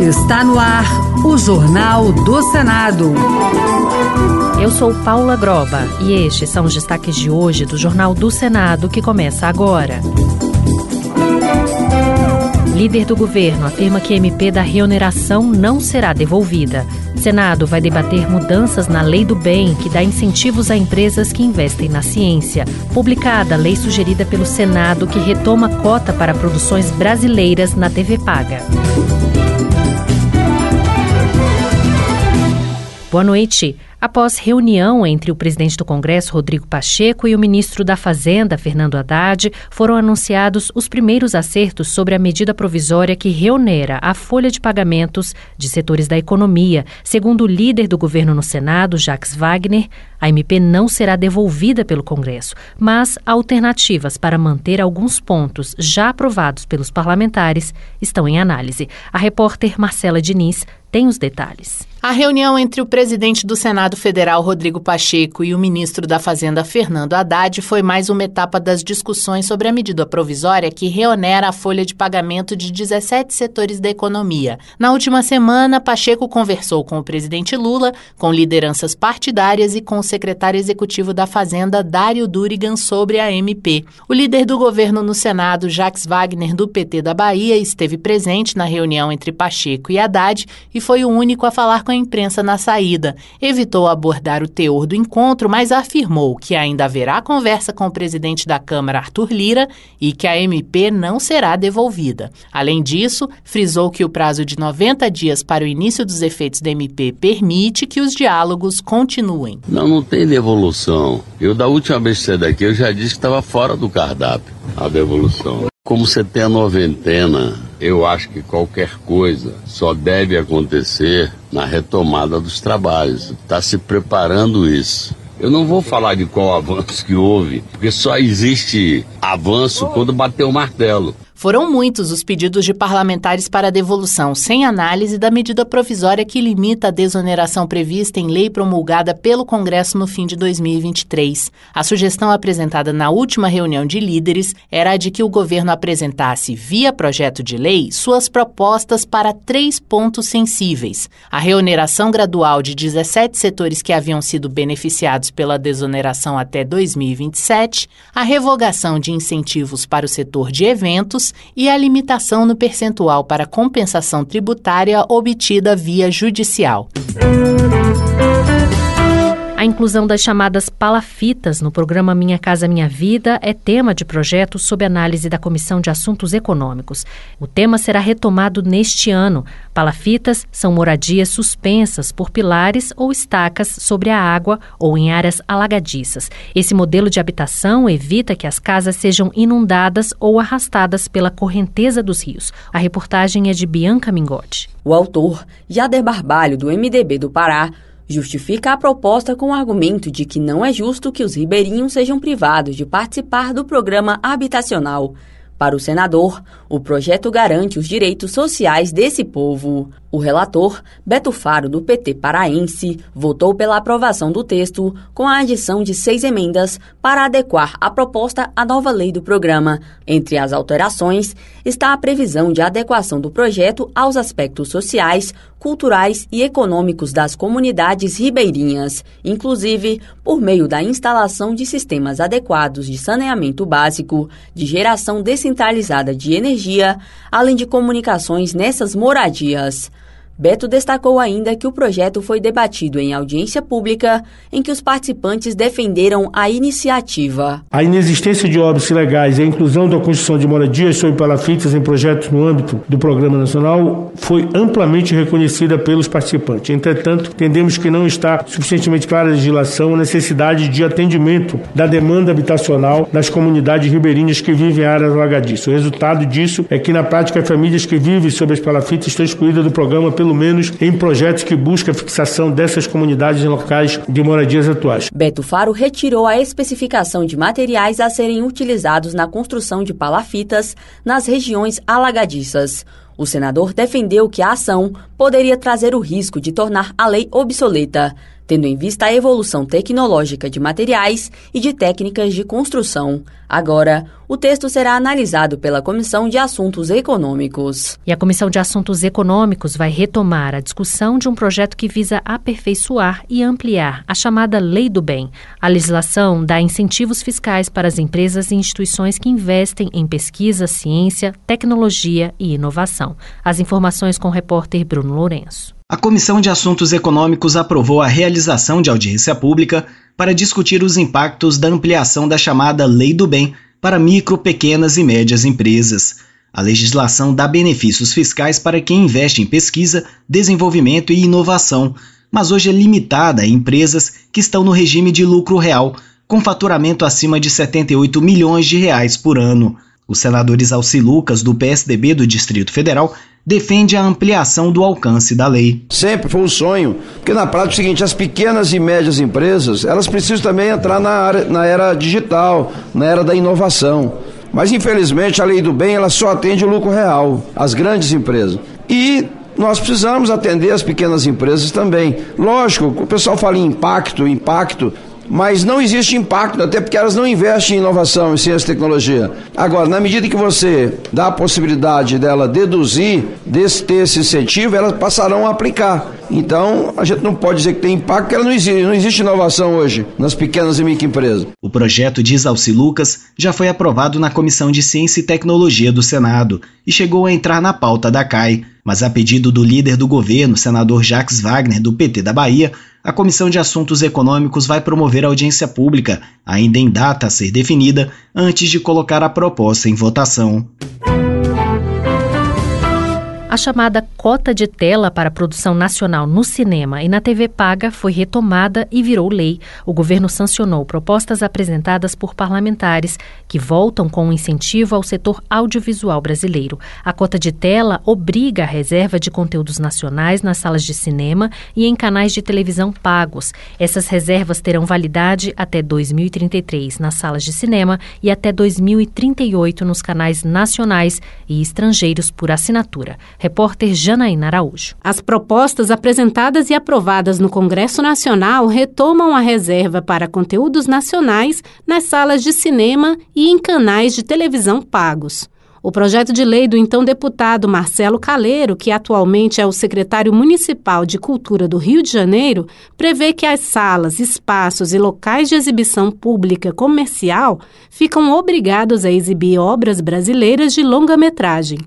Está no ar o Jornal do Senado. Eu sou Paula Groba e estes são os destaques de hoje do Jornal do Senado que começa agora. Líder do governo afirma que MP da reoneração não será devolvida. Senado vai debater mudanças na Lei do Bem, que dá incentivos a empresas que investem na ciência. Publicada a lei sugerida pelo Senado que retoma cota para produções brasileiras na TV Paga. Boa noite. Após reunião entre o presidente do Congresso, Rodrigo Pacheco, e o ministro da Fazenda, Fernando Haddad, foram anunciados os primeiros acertos sobre a medida provisória que reonera a folha de pagamentos de setores da economia. Segundo o líder do governo no Senado, Jacques Wagner, a MP não será devolvida pelo Congresso, mas alternativas para manter alguns pontos já aprovados pelos parlamentares estão em análise. A repórter Marcela Diniz tem os detalhes. A reunião entre o presidente do Senado Federal, Rodrigo Pacheco, e o ministro da Fazenda, Fernando Haddad, foi mais uma etapa das discussões sobre a medida provisória que reonera a folha de pagamento de 17 setores da economia. Na última semana, Pacheco conversou com o presidente Lula, com lideranças partidárias e com o secretário executivo da Fazenda, Dário Durigan, sobre a MP. O líder do governo no Senado, Jacques Wagner, do PT da Bahia, esteve presente na reunião entre Pacheco e Haddad e foi o único a falar com a imprensa na saída. Evitou abordar o teor do encontro, mas afirmou que ainda haverá conversa com o presidente da Câmara, Arthur Lira, e que a MP não será devolvida. Além disso, frisou que o prazo de 90 dias para o início dos efeitos da MP permite que os diálogos continuem. Não, não tem devolução. Eu, da última vez que saí daqui, eu já disse que estava fora do cardápio a devolução. Como você tem a noventena, eu acho que qualquer coisa só deve acontecer na retomada dos trabalhos. Está se preparando isso. Eu não vou falar de qual avanço que houve, porque só existe avanço quando bater o martelo. Foram muitos os pedidos de parlamentares para a devolução sem análise da medida provisória que limita a desoneração prevista em lei promulgada pelo Congresso no fim de 2023. A sugestão apresentada na última reunião de líderes era a de que o governo apresentasse, via projeto de lei, suas propostas para três pontos sensíveis: a reoneração gradual de 17 setores que haviam sido beneficiados pela desoneração até 2027, a revogação de incentivos para o setor de eventos e a limitação no percentual para compensação tributária obtida via judicial. A inclusão das chamadas palafitas no programa Minha Casa Minha Vida é tema de projeto sob análise da Comissão de Assuntos Econômicos. O tema será retomado neste ano. Palafitas são moradias suspensas por pilares ou estacas sobre a água ou em áreas alagadiças. Esse modelo de habitação evita que as casas sejam inundadas ou arrastadas pela correnteza dos rios. A reportagem é de Bianca Mingotti. O autor, Jader Barbalho, do MDB do Pará, justifica a proposta com o argumento de que não é justo que os ribeirinhos sejam privados de participar do programa habitacional. Para o senador, o projeto garante os direitos sociais desse povo. O relator, Beto Faro, do PT paraense, votou pela aprovação do texto com a adição de seis emendas para adequar a proposta à nova lei do programa. Entre as alterações está a previsão de adequação do projeto aos aspectos sociais, culturais e econômicos das comunidades ribeirinhas, inclusive por meio da instalação de sistemas adequados de saneamento básico, de geração descentralizada de energia, além de comunicações nessas moradias. Beto destacou ainda que o projeto foi debatido em audiência pública, em que os participantes defenderam a iniciativa. A inexistência de obras ilegais e a inclusão da construção de moradias sob palafitas em projetos no âmbito do Programa Nacional foi amplamente reconhecida pelos participantes. Entretanto, entendemos que não está suficientemente clara a legislação a necessidade de atendimento da demanda habitacional das comunidades ribeirinhas que vivem em áreas alagadiças. O resultado disso é que, na prática, famílias que vivem sob as palafitas estão excluídas do programa pelo pelo menos em projetos que buscam a fixação dessas comunidades em locais de moradias atuais. Beto Faro retirou a especificação de materiais a serem utilizados na construção de palafitas nas regiões alagadiças. O senador defendeu que a ação poderia trazer o risco de tornar a lei obsoleta. Tendo em vista a evolução tecnológica de materiais e de técnicas de construção. Agora, o texto será analisado pela Comissão de Assuntos Econômicos. E a Comissão de Assuntos Econômicos vai retomar a discussão de um projeto que visa aperfeiçoar e ampliar a chamada Lei do Bem. A legislação dá incentivos fiscais para as empresas e instituições que investem em pesquisa, ciência, tecnologia e inovação. As informações com o repórter Bruno Lourenço. A Comissão de Assuntos Econômicos aprovou a realização de audiência pública para discutir os impactos da ampliação da chamada Lei do Bem para micro, pequenas e médias empresas. A legislação dá benefícios fiscais para quem investe em pesquisa, desenvolvimento e inovação, mas hoje é limitada a empresas que estão no regime de lucro real, com faturamento acima de 78 milhões de reais por ano. O senador Isalci Lucas, do PSDB do Distrito Federal, defende a ampliação do alcance da lei. Sempre foi um sonho, porque na prática é o seguinte, as pequenas e médias empresas, elas precisam também entrar na, área, na era digital, na era da inovação. Mas infelizmente a lei do bem ela só atende o lucro real, as grandes empresas. E nós precisamos atender as pequenas empresas também. Lógico, o pessoal fala em impacto, impacto, mas não existe impacto, até porque elas não investem em inovação, em ciência e tecnologia. Agora, na medida que você dá a possibilidade dela deduzir, desse, ter esse incentivo, elas passarão a aplicar. Então, a gente não pode dizer que tem impacto, porque ela não existe, não existe inovação hoje nas pequenas e microempresas. O projeto de Isalci Lucas já foi aprovado na Comissão de Ciência e Tecnologia do Senado e chegou a entrar na pauta da CAI. Mas a pedido do líder do governo, senador Jacques Wagner, do PT da Bahia, a Comissão de Assuntos Econômicos vai promover audiência pública, ainda em data a ser definida, antes de colocar a proposta em votação. A chamada cota de tela para a produção nacional no cinema e na TV paga foi retomada e virou lei. O governo sancionou propostas apresentadas por parlamentares que voltam com um incentivo ao setor audiovisual brasileiro. A cota de tela obriga a reserva de conteúdos nacionais nas salas de cinema e em canais de televisão pagos. Essas reservas terão validade até 2033 nas salas de cinema e até 2038 nos canais nacionais e estrangeiros por assinatura. Repórter Janaína Araújo. As propostas apresentadas e aprovadas no Congresso Nacional retomam a reserva para conteúdos nacionais nas salas de cinema e em canais de televisão pagos. O projeto de lei do então deputado Marcelo Caleiro, que atualmente é o secretário municipal de Cultura do Rio de Janeiro, prevê que as salas, espaços e locais de exibição pública comercial ficam obrigados a exibir obras brasileiras de longa-metragem.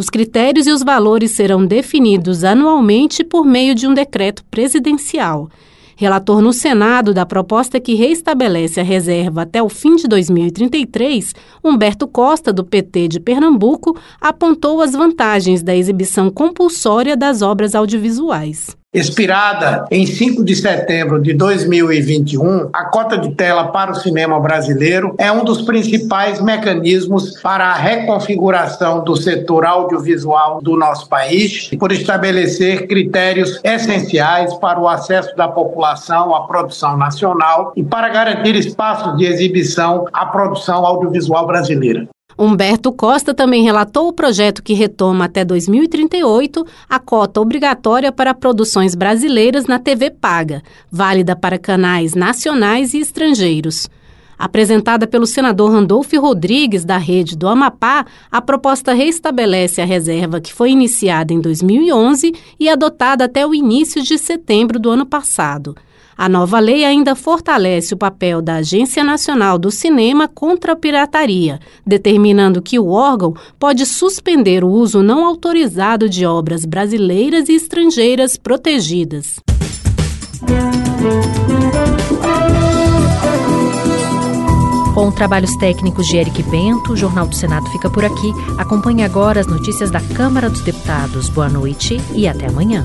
Os critérios e os valores serão definidos anualmente por meio de um decreto presidencial. Relator no Senado da proposta que reestabelece a reserva até o fim de 2033, Humberto Costa, do PT de Pernambuco, apontou as vantagens da exibição compulsória das obras audiovisuais. Expirada em 5 de setembro de 2021, a cota de tela para o cinema brasileiro é um dos principais mecanismos para a reconfiguração do setor audiovisual do nosso país, por estabelecer critérios essenciais para o acesso da população à produção nacional e para garantir espaços de exibição à produção audiovisual brasileira. Humberto Costa também relatou o projeto que retoma até 2038 a cota obrigatória para produções brasileiras na TV paga, válida para canais nacionais e estrangeiros. Apresentada pelo senador Randolfo Rodrigues, da rede do Amapá, a proposta reestabelece a reserva que foi iniciada em 2011 e adotada até o início de setembro do ano passado. A nova lei ainda fortalece o papel da Agência Nacional do Cinema contra a pirataria, determinando que o órgão pode suspender o uso não autorizado de obras brasileiras e estrangeiras protegidas. Com trabalhos técnicos de Eric Bento, o Jornal do Senado fica por aqui. Acompanhe agora as notícias da Câmara dos Deputados. Boa noite e até amanhã.